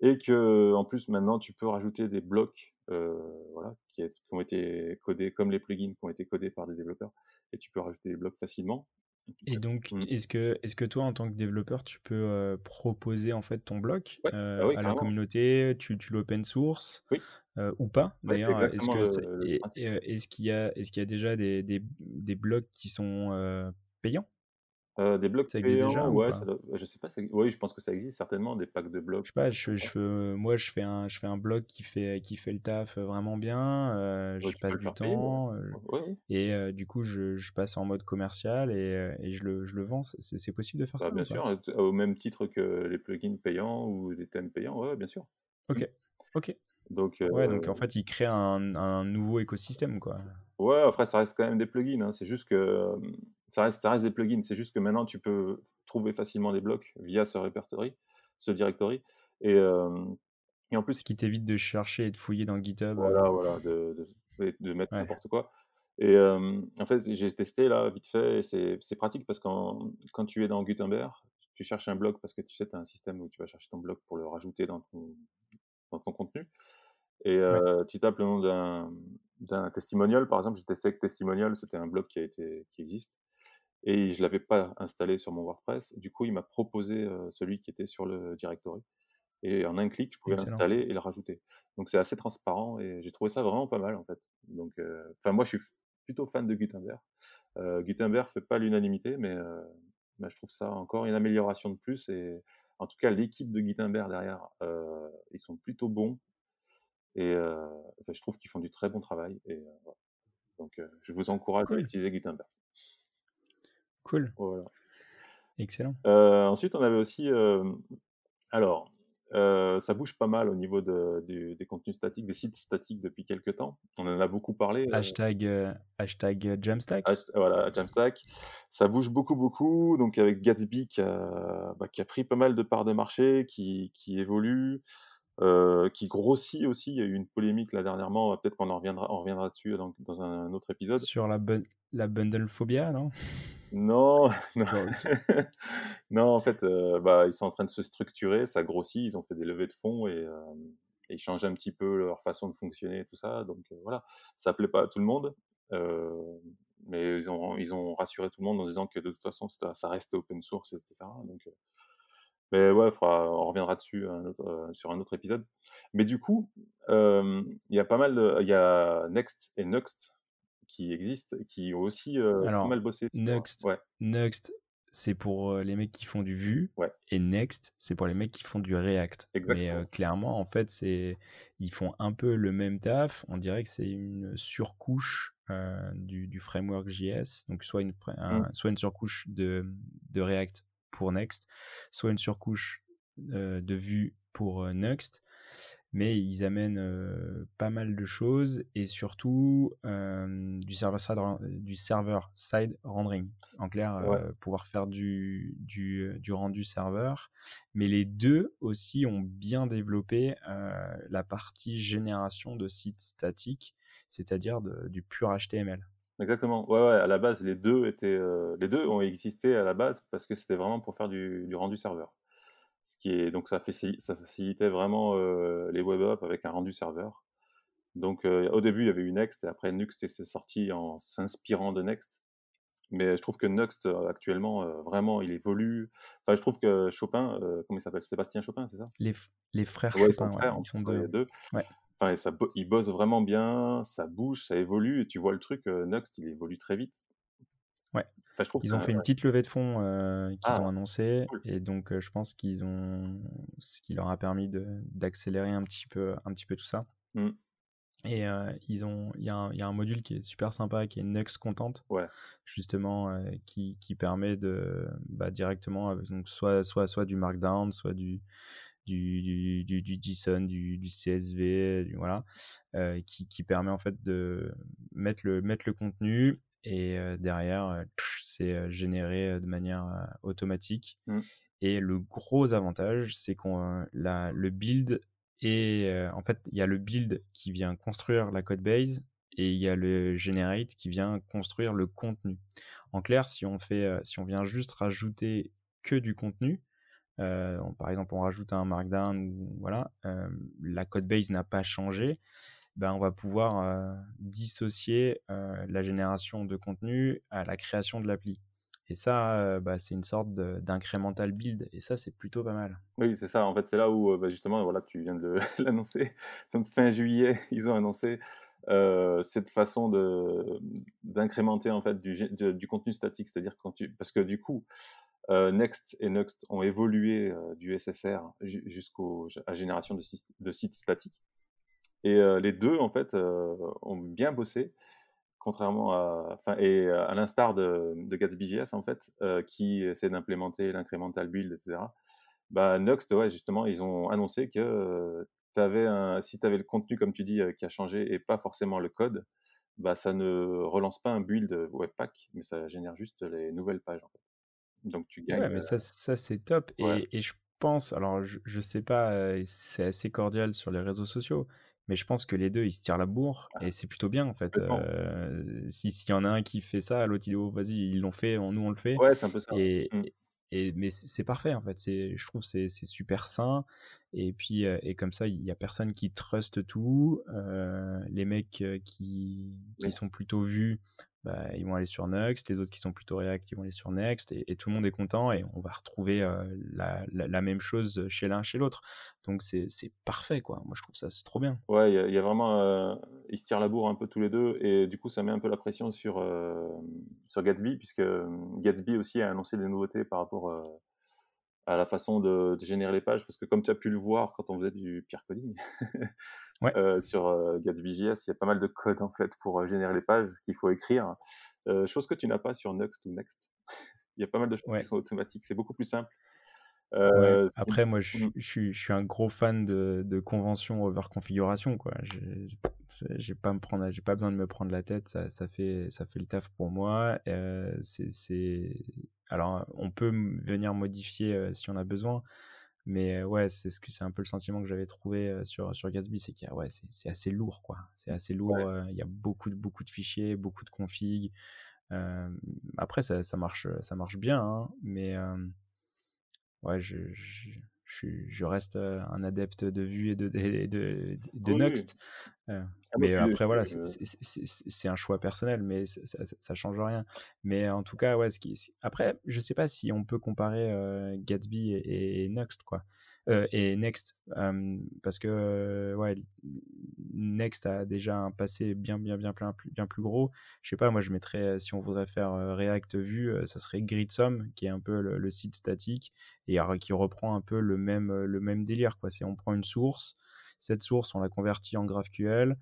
et qu'en plus maintenant tu peux rajouter des blocs, heu, voilà, qui ont été codés comme les plugins qui ont été codés par des développeurs et tu peux rajouter des blocs facilement. Et donc, mmh. est-ce que est-ce que toi, en tant que développeur, tu peux, heu, proposer, en fait, ton bloc, Ouais, bah, heu, oui, à la communauté? Tu tu l'open source, Oui, heu, ou pas ouais, d'ailleurs? Est-ce qu'il y a y déjà des des des blocs qui sont, payants? Heu, des blocs Ça existe payants, déjà ou ouais, ça je sais pas, ça oui, je pense que ça existe certainement, des packs de blocs Je sais pas, je je veux moi, je fais un je fais un bloc qui fait qui fait le taf, heu, vraiment bien, Ouais, je passe du faire payer, ouais. temps, Ouais, et du coup, je passe en mode commercial et je le je le vends. C'est possible de faire Bah, ça bien sûr, au même titre que les plugins payants ou les thèmes payants, ouais, bien sûr. OK, OK. Donc heu Ouais, donc en fait, il crée un un nouveau écosystème, quoi. Ouais, après ça reste quand même des plugins, hein. C'est juste que, ça reste ça reste des plugins. C'est juste que maintenant tu peux trouver facilement des blocs via ce répertory, ce directory. Et en plus Ce qui t'évite de chercher et de fouiller dans GitHub, heu, voilà, voilà, de de et de mettre ouais, n'importe quoi. Et en fait, j'ai testé là vite fait et c'est pratique parce qu'en quand tu es dans Gutenberg, tu cherches un bloc parce que tu sais, tu as un système où tu vas chercher ton bloc pour le rajouter dans ton dans ton contenu. Et ouais, tu tapes le nom d'un d'un testimonial, par exemple, j'ai testé avec testimonial, c'était un blog qui a été qui existe et je l'avais pas installé sur mon WordPress. Du coup, il m'a proposé, celui qui était sur le directory et en un clic, je pouvais l'installer et le rajouter. Donc c'est assez transparent et j'ai trouvé ça vraiment pas mal, en fait. Donc enfin moi, je suis plutôt fan de Gutenberg. Heu, Gutenberg fait pas l'unanimité, mais heu, bah, je trouve ça encore une amélioration de plus et en tout cas, l'équipe de Gutenberg derrière, ils sont plutôt bons et je trouve qu'ils font du très bon travail et. Donc je vous encourage à utiliser Gutenberg. Cool, Voilà. excellent. Heu, ensuite, on avait aussi, hem, alors, Euh, ça bouge pas mal au niveau de, des contenus statiques, des sites statiques depuis quelques temps. On en a beaucoup parlé. euh, Hashtag, euh, hashtag euh, Jamstack. Hasht- Voilà, Jamstack. Ça bouge beaucoup, beaucoup. Donc, avec Gatsby qui a, bah, qui a pris pas mal de parts de marché, qui, qui évolue, euh, qui grossit aussi. Il y a eu une polémique là dernièrement. Peut-être qu'on en reviendra, on reviendra dessus dans, dans un autre épisode. Sur la, bun- la bundle phobia, non? Non, non. non, en fait, euh, bah, ils sont en train de se structurer, ça grossit, ils ont fait des levées de fonds et, euh, et ils changent un petit peu leur façon de fonctionner et tout ça. Donc euh, voilà, ça plaît pas à tout le monde, euh, mais ils ont, ils ont rassuré tout le monde en disant que de toute façon, ça ça reste open source, etc. Donc, euh, mais ouais, faudra- on reviendra dessus un autre- euh, sur un autre épisode. Mais du coup, euh, il y a pas mal de, il y a Next et Next qui existent, qui ont aussi euh, pas mal bossé. Next, Ouais, Next, c'est pour les mecs qui font du Vue. ouais, Et Next, c'est pour les mecs qui font du React. Mais euh, exactement. clairement, en fait, c'est ils font un peu le même taf. On dirait que c'est une surcouche euh, du, du framework JS. Donc, soit une, Mm. un- soit une surcouche de, de React pour Next, soit une surcouche de Vue pour Next. Mais ils amènent euh, pas mal de choses et surtout euh, du server-side ren- du server-side rendering. En clair, Ouais. pouvoir faire du, du, du rendu serveur. Mais les deux aussi ont bien développé la partie génération de sites statiques, c'est-à-dire du pur HTML. Exactement. Ouais, ouais, à la base, les deux étaient, les deux ont existé à la base parce que c'était vraiment pour faire du, du rendu serveur. Ce qui est, donc ça, facili- ça facilitait vraiment euh, les web apps avec un rendu serveur. Donc euh, au début, il y avait eu Next et après Nuxt est sorti en s'inspirant de Next. Mais je trouve que Nuxt actuellement, euh, vraiment, il évolue. Enfin, je trouve que Chopin, comment il s'appelle? Sébastien Chopin, c'est ça? Les, frères Ouais, Chopin, ouais, frères, en ils sont ouais, il deux. Ouais. Enfin, ça, bo- ils bossent vraiment bien, ça bouge, ça évolue, et tu vois le truc, Nuxt, il évolue très vite. Ouais. Enfin, je trouve que Ils ont fait une petite levée de fonds euh, qu'ils Ah, ont annoncé cool. et donc euh, je pense qu'ils ont ce qui leur a permis d'accélérer un petit peu un petit peu tout ça. Mm. Et euh, ils ont il y, a un- il y a un module qui est super sympa qui est Next Content Ouais. justement qui, qui permet de bah, directement donc soit soit soit du Markdown soit du du, du, du, du JSON, du, du CSV, du, voilà, euh, qui, qui permet en fait de mettre le, mettre le contenu et derrière, c'est généré de manière automatique. Mm. Et le gros avantage, c'est qu'on la- le build et en fait, il y a le build qui vient construire la code base et il y a le generate qui vient construire le contenu. En clair, si on fait, euh, si on vient juste rajouter que du contenu, euh, on- par exemple, on rajoute un markdown ou voilà, la code base n'a pas changé, ben on va pouvoir euh, dissocier euh, la génération de contenu à la création de l'appli. Et ça, euh, bah, c'est une sorte d'incremental build. Et ça, c'est plutôt pas mal. Oui, c'est ça. En fait, c'est là où, bah, justement, voilà, tu viens de l'annoncer. Donc, fin juillet, ils ont annoncé cette façon d'incrémenter en fait du, contenu statique, c'est-à-dire parce que du coup, Next et Next ont évolué du SSR ju- jusqu'au à génération de, de sites statiques. Et les deux, en fait, ont bien bossé, contrairement à, enfin, et à l'instar de, de Gatsby.js, en fait, euh, qui essaie d'implémenter l'incremental build, etc. Bah, Next, ouais, justement, ils ont annoncé que euh, un, si tu avais le contenu, comme tu dis, euh, qui a changé et pas forcément le code, bah, ça ne relance pas un build Webpack, mais ça génère juste les nouvelles pages, en fait. Donc, tu gagnes. Ouais, mais ça, ça c'est top. Ouais. Et, et je pense, alors je, je sais pas, c'est assez cordial sur les réseaux sociaux, mais je pense que les deux, ils se tirent la bourre et c'est plutôt bien en fait. Euh, si s'il y en a un qui fait ça, l'autre il dit oh, vas-y, ils l'ont fait, on- nous on le fait. Ouais, c'est un peu ça. Et, Mm. et mais c'est parfait en fait. C'est, je trouve c'est c'est super sain. Et puis euh, et comme ça, il y a personne qui truste tout. Euh, les mecs qui qui sont plutôt vus, bah, ils vont aller sur Next. Les autres qui sont plutôt React, ils vont aller sur Next. Et, tout le monde est content et on va retrouver euh, la, même chose chez l'un chez l'autre. Donc c'est parfait quoi. Moi je trouve ça c'est trop bien. Ouais, il y, a- vraiment, euh, ils se tirent la bourre un peu tous les deux, et du coup, ça met un peu la pression sur euh, sur Gatsby, puisque Gatsby aussi a annoncé des nouveautés par rapport à la façon de, de générer les pages, parce que comme tu as pu le voir quand on faisait du peer coding Ouais. euh, sur euh, Gatsby.js, il y a pas mal de code en fait pour euh, générer les pages qu'il faut écrire, euh, chose que tu n'as pas sur Next ou Next. Il y a pas mal de choses Ouais. qui sont automatiques, c'est beaucoup plus simple. Ouais, après moi je mmh. suis je suis je suis un gros fan de de conventions over configuration quoi. J'ai pas à me prendre j'ai pas besoin de me prendre la tête, ça ça fait ça fait le taf pour moi. C'est alors on peut venir modifier, si on a besoin, mais ouais, c'est ce que c'est un peu le sentiment que j'avais trouvé, sur sur Gatsby, c'est qu'il y a ouais, c'est c'est assez lourd quoi. C'est assez Ouais. lourd, il y a beaucoup de beaucoup de fichiers, beaucoup de configs. Après ça ça marche, ça marche bien, hein, mais Ouais, je je je reste, heu, un adepte de Vue et de de. Nuxt, heu, Ah mais après voilà, c'est un choix personnel, mais ça ça ça change rien. Mais en tout cas, ouais, ce qui c après, je sais pas si on peut comparer, heu, Gatsby et et Nuxt, quoi, heu, et Next, hem, parce que, heu, ouais, Next a déjà un passé bien, bien, bien plein bien plus gros. Je sais pas, moi je mettrais, si on voudrait faire, React Vue, ça serait Gridsome qui est un peu le site statique et qui reprend un peu le même, le même délire, quoi. C'est on prend une source, cette source, on la convertit en GraphQL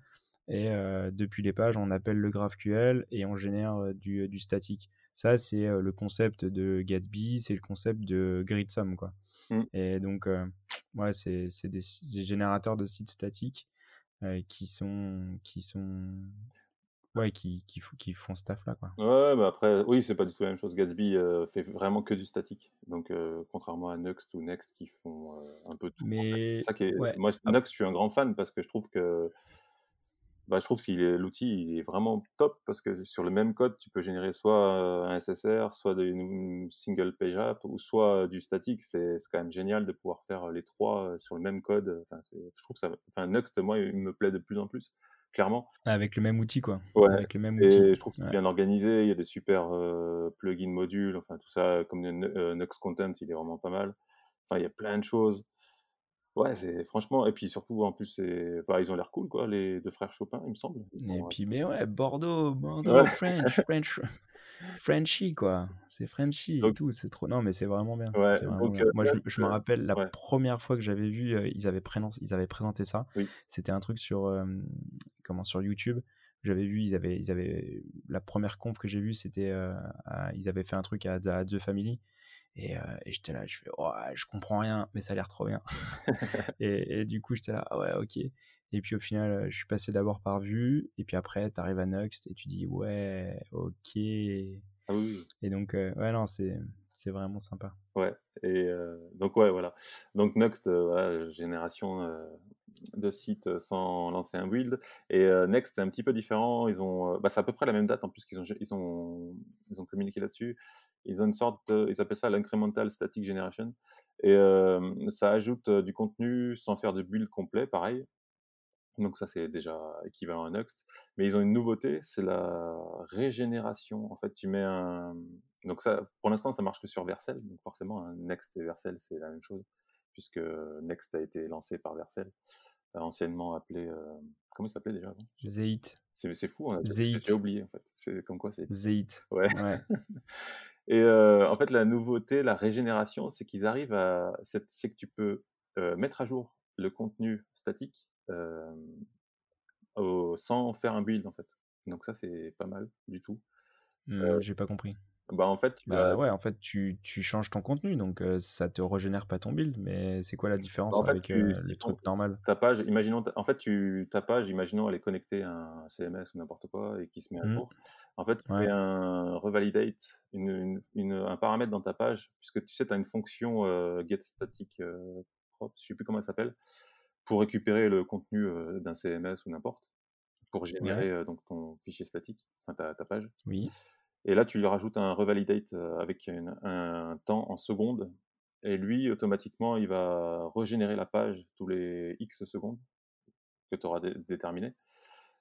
et depuis les pages, on appelle le GraphQL et on génère du du statique. Ça, c'est, le concept de Gatsby, c'est le concept de Gridsome, quoi Mmh. et donc heu, ouais, c'est c'est des des générateurs de sites statiques, heu, qui sont qui sont ouais, qui qui qui font ce taf là, quoi. Ouais, bah, après, oui, c'est pas du tout la même chose. Gatsby, heu, fait vraiment que du statique, donc heu, contrairement à Nuxt ou Next qui font, un peu tout, Mais ça qui est ouais, moi Nuxt, je suis un grand fan parce que je trouve que bah, je trouve est l'outil, il est vraiment top parce que sur le même code, tu peux générer soit, un SSR, soit une single page app ou soit du statique. C'est quand même génial de pouvoir faire les 3 sur le même code, enfin, je trouve ça enfin Nuxt, moi, il me plaît de plus en plus, clairement. Avec le même outil, quoi, Ouais avec le même outil, et je trouve que c'est ouais. bien organisé, il y a des super, heu, plugins modules, enfin tout ça, comme le N heu, Nuxt Content, il est vraiment pas mal. Enfin, il y a plein de choses. Ouais, c'est franchement et puis surtout, en plus, c'est ils ont l'air cool, quoi, les 2 frères Chopin, il me semble. Ils Et ont puis mais ouais, Bordeaux Ouais. Bordeaux French French Frenchy, quoi, c'est Frenchy et Donc tout, c'est trop non, mais c'est vraiment bien, Ouais, c'est vraiment donc bien. heu, Moi, je me heu, rappelle la ouais. 1re fois que j'avais vu, ils avaient ils avaient présenté ça, Oui. c'était un truc sur, comment? Sur YouTube. J'avais vu, ils avaient ils avaient la 1re conf que j'ai vue, c'était, à ils avaient fait un truc à à The Family et heu et j'étais là, je fais: «Waouh, je comprends rien, mais ça a l'air trop bien» et et du coup, j'étais là: «Ah ouais, OK» et puis au final, je suis passé d'abord par Vue et puis après tu arrives à Nuxt et tu dis: «Ouais, OK» et Ah oui, oui. donc heu, ouais, non, c'est c'est vraiment sympa. Ouais et donc ouais, voilà. Donc Nuxt, voilà, génération, de sites sans lancer un build et heu, Next, c'est un petit peu différent. Ils ont, heu, bah, c'est à peu près la même date en plus qu'ils ont ils ont ils ont communiqué là-dessus. Ils ont une sorte ils appellent ça l'incremental static generation et ça ajoute du contenu sans faire de build complet, pareil. Donc ça, c'est déjà équivalent à Nuxt, mais ils ont une nouveauté, c'est la régénération. En fait, tu mets un donc ça, pour l'instant, ça marche que sur Vercel, donc forcément, hein, Next et Vercel, c'est la même chose puisque Next a été lancé par Vercel, anciennement appelé, heu, comment il s'appelait déjà avant? Zeit. c'est c'est fou, j'ai déjà Zeit. oublié, en fait. C'est comme quoi c'est Zeit, ouais ouais. et heu, en fait, la nouveauté, la régénération, c'est qu'ils arrivent à c'est que tu peux, mettre à jour le contenu statique, au sans faire un build, en fait. Donc ça, c'est pas mal du tout. Mmh, j'ai pas compris. Bah, en fait, tu Bah, ouais, en fait, tu tu changes ton contenu donc heu, ça te régénère pas ton build, mais c'est quoi la Bah, différence en fait, avec, tu si le ton truc normal? ta page, imaginons en fait, tu ta page, imaginons, elle est connectée à un CMS ou n'importe quoi et qui se met à Mmh. jour. En fait, tu fais Ouais. un revalidate, une une une un paramètre dans ta page puisque tu sais, tu as une fonction, heu, getStatic, heu, props, je sais plus comment elle s'appelle, pour récupérer le contenu, d'un CMS ou n'importe, pour générer, donc ton fichier statique, enfin ta ta page Oui. Et là, tu lui rajoutes un revalidate, heu, avec une un temps en secondes et lui, automatiquement, il va régénérer la page tous les X secondes que tu auras dé déterminé.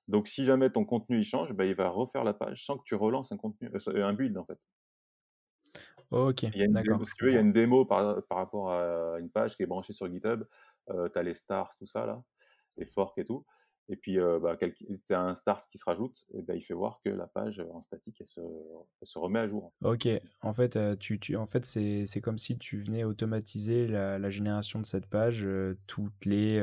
Donc si jamais ton contenu, il change, bah, il va refaire la page sans que tu relances un contenu, heu, un build, en fait. OK, d'accord, si tu veux, il y a une démo par par rapport à une page qui est branchée sur GitHub, heu, tu as les stars, tout ça là, les forks et tout et puis, heu, bah, tu as un stars qui se rajoute et bah, il fait voir que la page en statique, elle se elle se remet à jour. OK, en fait, heu, tu tu en fait, c'est c'est comme si tu venais automatiser la la génération de cette page, heu, toutes les,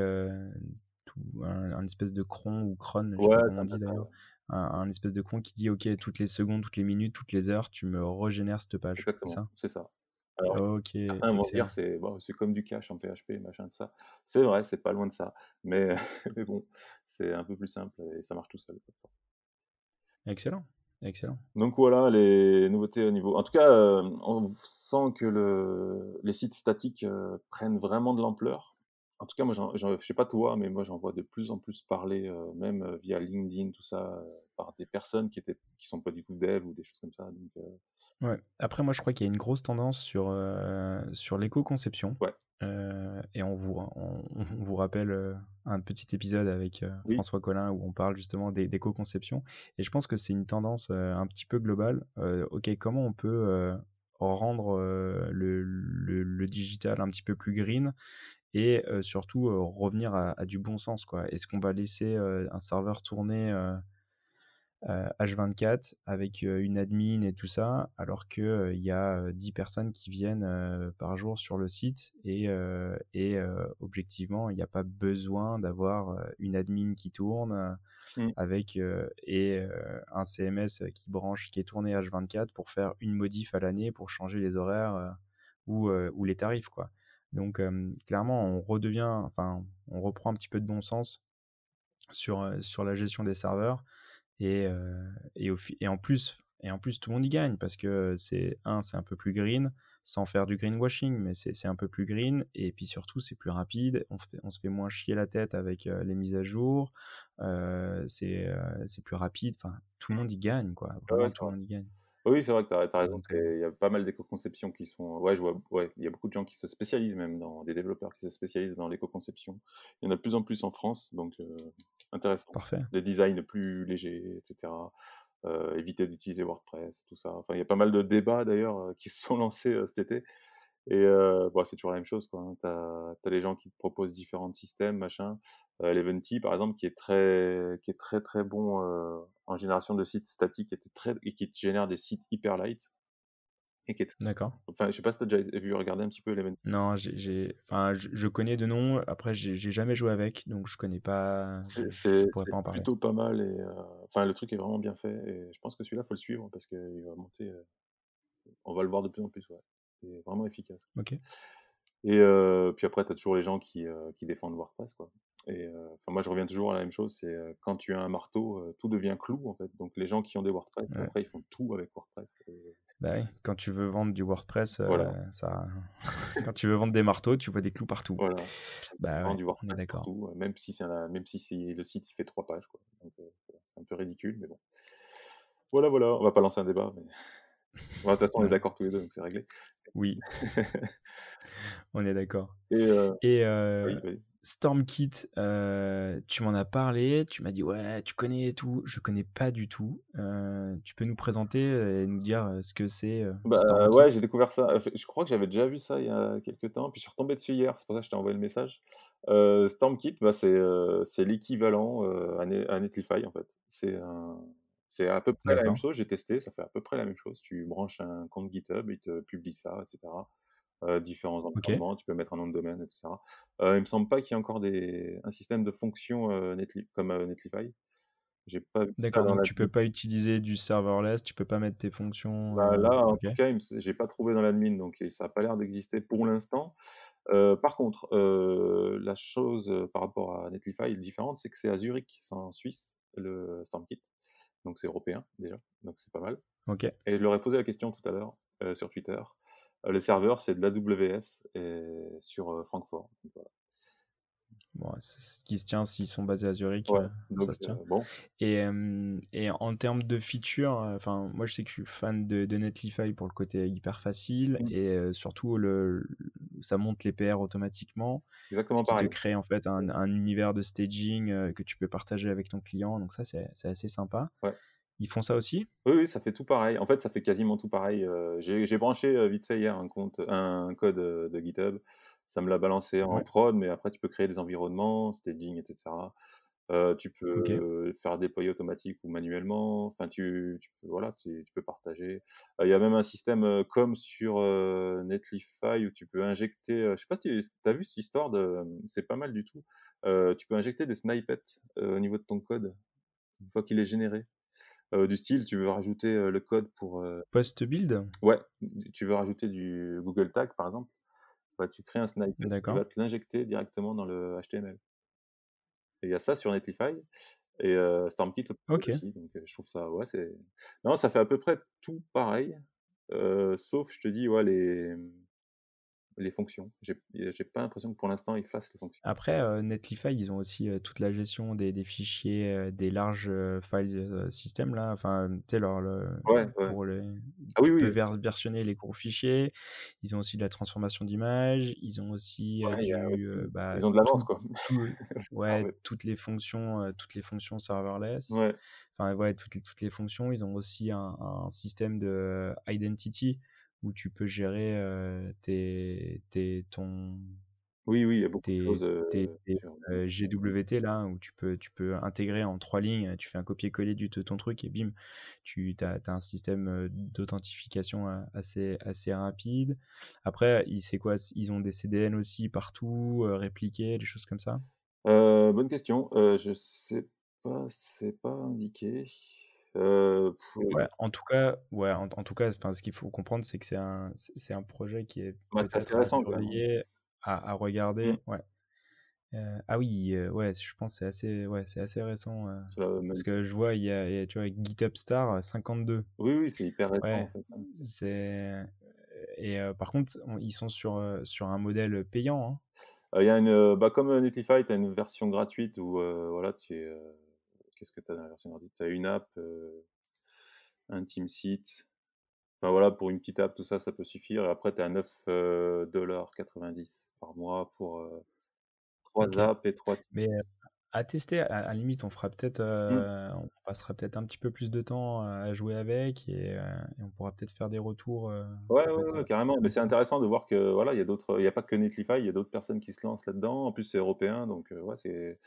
tout un un espèce de cron ou cron, je sais pas comment on dit d'ailleurs, un un espèce de cron qui dit: «OK, toutes les secondes, toutes les minutes, toutes les heures, tu me régénères cette page», Exactement, c'est ça Alors certains vont dire. «C'est bon, c'est comme du cache en PHP, machin, tout ça». C'est vrai, c'est pas loin de ça, mais mais bon, c'est un peu plus simple et ça marche tout seul. Excellent, excellent. Donc voilà les nouveautés au niveau en tout cas, heu, on sent que le les sites statiques, heu, prennent vraiment de l'ampleur. En tout cas, moi, je sais pas toi, mais moi, j'en vois de plus en plus parler, heu, même, heu, via LinkedIn, tout ça, heu, par des personnes qui étaient qui sont pas du tout dev ou des choses comme ça, donc Ouais. Après moi, je crois qu'il y a une grosse tendance sur, sur l'éco-conception, ouais, et on vous ra on on vous rappelle, un petit épisode avec, oui, François Collin où on parle justement d'é d'éco-conception. Et je pense que c'est une tendance, un petit peu globale. OK, comment on peut, rendre, le le digital un petit peu plus green et surtout, revenir à à du bon sens, quoi? Est-ce qu'on va laisser, un serveur tourner, heu heu, H24 avec, une admin et tout ça, alors que, heu, il y a, heu, 10 personnes qui viennent, par jour sur le site et objectivement, il y a pas besoin d'avoir, une admin qui tourne, mmh, avec, et un CMS, qui branche qui est tourné H24 pour faire une modif à l'année pour changer les horaires, ou, ou les tarifs, quoi. Donc, clairement, on redevient enfin, on reprend un petit peu de bon sens sur, sur la gestion des serveurs et, et, au fi- et en plus, et en plus, tout le monde y gagne parce que c'est un, c'est un peu plus green, sans faire du greenwashing, mais c'est un peu plus green. Et puis surtout, c'est plus rapide. On, fait- on se fait moins chier la tête avec euh, les mises à jour. euh, c'est euh, plus rapide. Enfin, tout le monde y gagne, quoi. ouais, tout le monde y gagne. Oui, c'est vrai que tu as raison, Donc, euh, c'est il y a pas mal d'éco-conceptions qui sont ouais, je vois ouais, il y a beaucoup de gens qui se spécialisent même dans des développeurs qui se spécialisent dans l'éco-conception. Il y en a de plus en plus en France, donc heu, intéressant. parfait. Les designs plus légers et cetera, heu, éviter d'utiliser WordPress, tout ça. Enfin, il y a pas mal de débats d'ailleurs, heu, qui se sont lancés, cet été et heu, bah, c'est toujours la même chose, quoi, hein. Tu as les gens qui te proposent différents systèmes, machin. Heu, Eleventy, par exemple, qui est très qui est très, très bon, heu, en génération de sites statiques, était très et qui te génère des sites hyper light et qui est D'accord. enfin, je sais pas si tu as déjà vu regarder un petit peu Eleventy? Non, j'ai, enfin, je, connais de nom. Après, j'ai jamais joué avec, donc je connais pas. C'est plutôt pas mal et heu, enfin, le truc est vraiment bien fait et je pense que celui-là, faut le suivre parce qu'il va monter, on va le voir de plus en plus, ouais. C'est vraiment efficace. Ok. Et heu, puis après, tu as toujours les gens qui, heu, qui défendent WordPress, quoi. Et enfin, moi, je reviens toujours à la même chose, c'est, quand tu as un marteau, tout devient clou, en fait. Donc les gens qui ont des WordPress, Ouais. après, ils font tout avec WordPress et Bah oui, quand tu veux vendre du WordPress, voilà, ça quand tu veux vendre des marteaux, tu vois des clous partout. voilà. Bah ouais, du WordPress partout, même si c'est un même si le site, il fait 3 pages, c'est un peu ridicule, mais bon. Voilà, voilà, on va pas lancer un débat, mais bon, de toute façon, on est d'accord tous les 2, donc c'est réglé. oui, on est d'accord Et heu et oui, heu, oui. StormKit, heu, tu m'en as parlé, tu m'as dit: «Ouais, tu connais et tout». Je connais pas du tout. Tu peux nous présenter et nous dire, ce que c'est, Bah, ouais, j'ai découvert ça, je crois que j'avais déjà vu ça il y a quelque temps, puis je suis retombé dessus hier, c'est pour ça que je t'ai envoyé le message. StormKit, bah, c'est, l'équivalent, à Netlify, en fait. C'est un c'est à peu près la même chose, j'ai testé, ça fait à peu près la même chose. Tu branches un compte GitHub, il te publie ça et cetera. Heu, différents environnements, tu peux mettre un nom de domaine et cetera. Heu, il me semble pas qu'il y ait encore des un système de fonction, Netli comme, Netlify. J'ai pas D'accord, donc la tu peux pas utiliser du serverless, tu peux pas mettre tes fonctions, Bah, là, en tout cas, me j'ai pas trouvé dans l'admin, donc ça a pas l'air d'exister pour l'instant. Par contre, la chose, par rapport à Netlify est différente, c'est que c'est à Zurich, c'est en Suisse, le StormKit, donc c'est européen déjà, donc c'est pas mal OK. et je leur ai posé la question tout à l'heure, heu, sur Twitter. Heu, le serveur, c'est de l'AWS sur, heu, Francfort, donc voilà. Bon, c'est ce qui se tient s'ils sont basés à Zurich, Ouais, donc ça se tient. bon, Et, et en termes de features, heu, enfin, moi, je sais que je suis fan de de Netlify pour le côté hyper facile mmh, et surtout le ça monte les PR automatiquement, ce exactement te crée, en fait, un un univers de staging, que tu peux partager avec ton client, donc ça, c'est c'est assez sympa. Ouais. Ils font ça aussi? Oui, oui, ça fait tout pareil. En fait, ça fait quasiment tout pareil. Heu, j'ai branché, heu, vite fait hier un compte un code, heu, de GitHub. Ça me l'a balancé en Ouais, prod, mais après tu peux créer des environnements, staging et cetera. Heu, tu peux faire déployer automatique ou manuellement. Enfin, tu tu peux voilà, tu tu peux partager. Il y a même un système, comme sur, Netlify où tu peux injecter, je sais pas si tu as vu cette histoire de, c'est pas mal du tout. Tu peux injecter des snippets, au niveau de ton code, une fois qu'il est généré. Du style, tu veux rajouter le code pour. Post-build? Ouais, tu veux rajouter du Google Tag par exemple. Bah, tu crées un snippet qui va te l'injecter directement dans le HTML. Et il y a ça sur Netlify. Et StormKit le aussi. Donc je trouve ça, ouais, c'est. Non, ça fait à peu près tout pareil. sauf, je te dis, ouais, les les fonctions. J'ai pas l'impression que pour l'instant ils fassent les fonctions. Après, euh, Netlify, ils ont aussi euh, toute la gestion des, des fichiers, euh, des larges file systems là. Enfin, tu sais, leur, le, pour les, ah, tu peux versionner les gros fichiers. Ils ont aussi de la transformation d'image. Ils ont aussi du, bah, ils ont de l'avance quoi. ouais, toutes les fonctions, toutes les fonctions serverless. Enfin, ouais, toutes les, toutes les fonctions. Ils ont aussi un, un système de identity où tu peux gérer tes, tes, ton, oui, oui, il y a beaucoup de choses. GWT là, où tu peux, tu peux intégrer en trois lignes, tu fais un copier-coller de ton truc et bim, tu as, un système d'authentification assez, assez rapide. Après, c'est quoi Ils ont des CDN aussi partout, répliqués, des choses comme ça? Bonne question. je sais pas, c'est pas indiqué. Euh, ouais, en tout cas, ouais, en, tout cas, enfin, ce qu'il faut comprendre, c'est que c'est un, c'est un projet qui est intéressant à, à, regarder. Mmh. Ouais. Euh, ah oui, euh, ouais, je pense que c'est assez, ouais, c'est assez récent. parce que je vois, il y a, tu vois, GitHub Star 52. Oui, oui, c'est hyper récent. Ouais, hein. C'est et par contre, ils sont sur sur un modèle payant. Hein. Il y a une, bah, comme Netlify, tu as une version gratuite où voilà, tu es qu'est-ce que tu as dans la version gratuite Tu as une app, euh, un team site. Enfin voilà, pour une petite app, tout ça, ça peut suffire. Et après, tu as 9,90$ par mois pour euh, trois apps et trois. Mais euh, à tester, à, la limite, on fera peut-être, mmh. on passera peut-être un petit peu plus de temps à jouer avec et, on pourra peut-être faire des retours. ouais, ouais, carrément. Mais c'est intéressant de voir que voilà, il y a d'autres, il n'y a pas que Netlify, il y a d'autres personnes qui se lancent là-dedans. En plus, c'est européen, donc ouais, c'est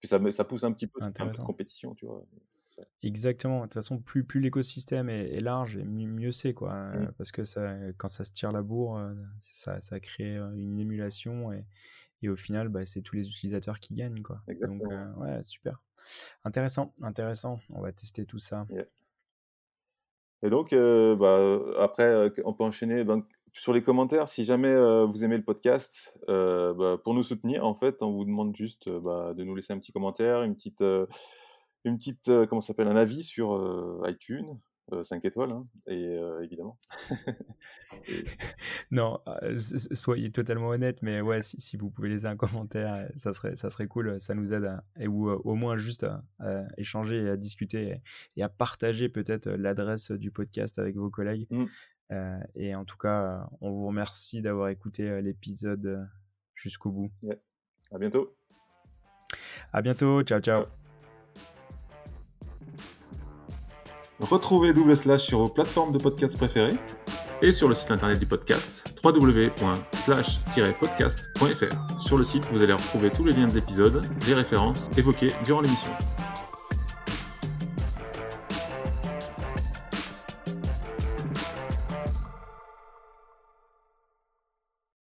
puis ça, ça pousse un petit peu cette compétition, tu vois. Exactement. De toute façon, plus, plus l'écosystème est, large, mieux c'est, quoi. Hein, mmh. Parce que ça, quand ça se tire la bourre, euh, ça, ça crée euh, une émulation et, et au final, bah, c'est tous les utilisateurs qui gagnent, quoi. Donc, euh, ouais, super. Intéressant, intéressant. On va tester tout ça. Et donc, bah, après, on peut enchaîner. Sur les commentaires, si jamais euh, vous aimez le podcast, euh, bah, pour nous soutenir, en fait, on vous demande juste euh, bah, de nous laisser un petit commentaire, une petite, une petite, comment s'appelle, un avis sur iTunes, 5 étoiles, hein, et évidemment. non, soyez totalement honnête, mais ouais, si, vous pouvez laisser un commentaire, ça serait, ça serait cool, ça nous aide, et ou au moins juste à, échanger et à discuter et, à partager peut-être l'adresse du podcast avec vos collègues. Mmh. Euh, et en tout cas, on vous remercie d'avoir écouté euh, l'épisode euh, jusqu'au bout. À bientôt. À bientôt. Ciao, ciao. Retrouvez Double Slash sur vos plateformes de podcast préférées et sur le site internet du podcast www.slash-podcast.fr. Sur le site, vous allez retrouver tous les liens de l'épisode, les références évoquées durant l'émission.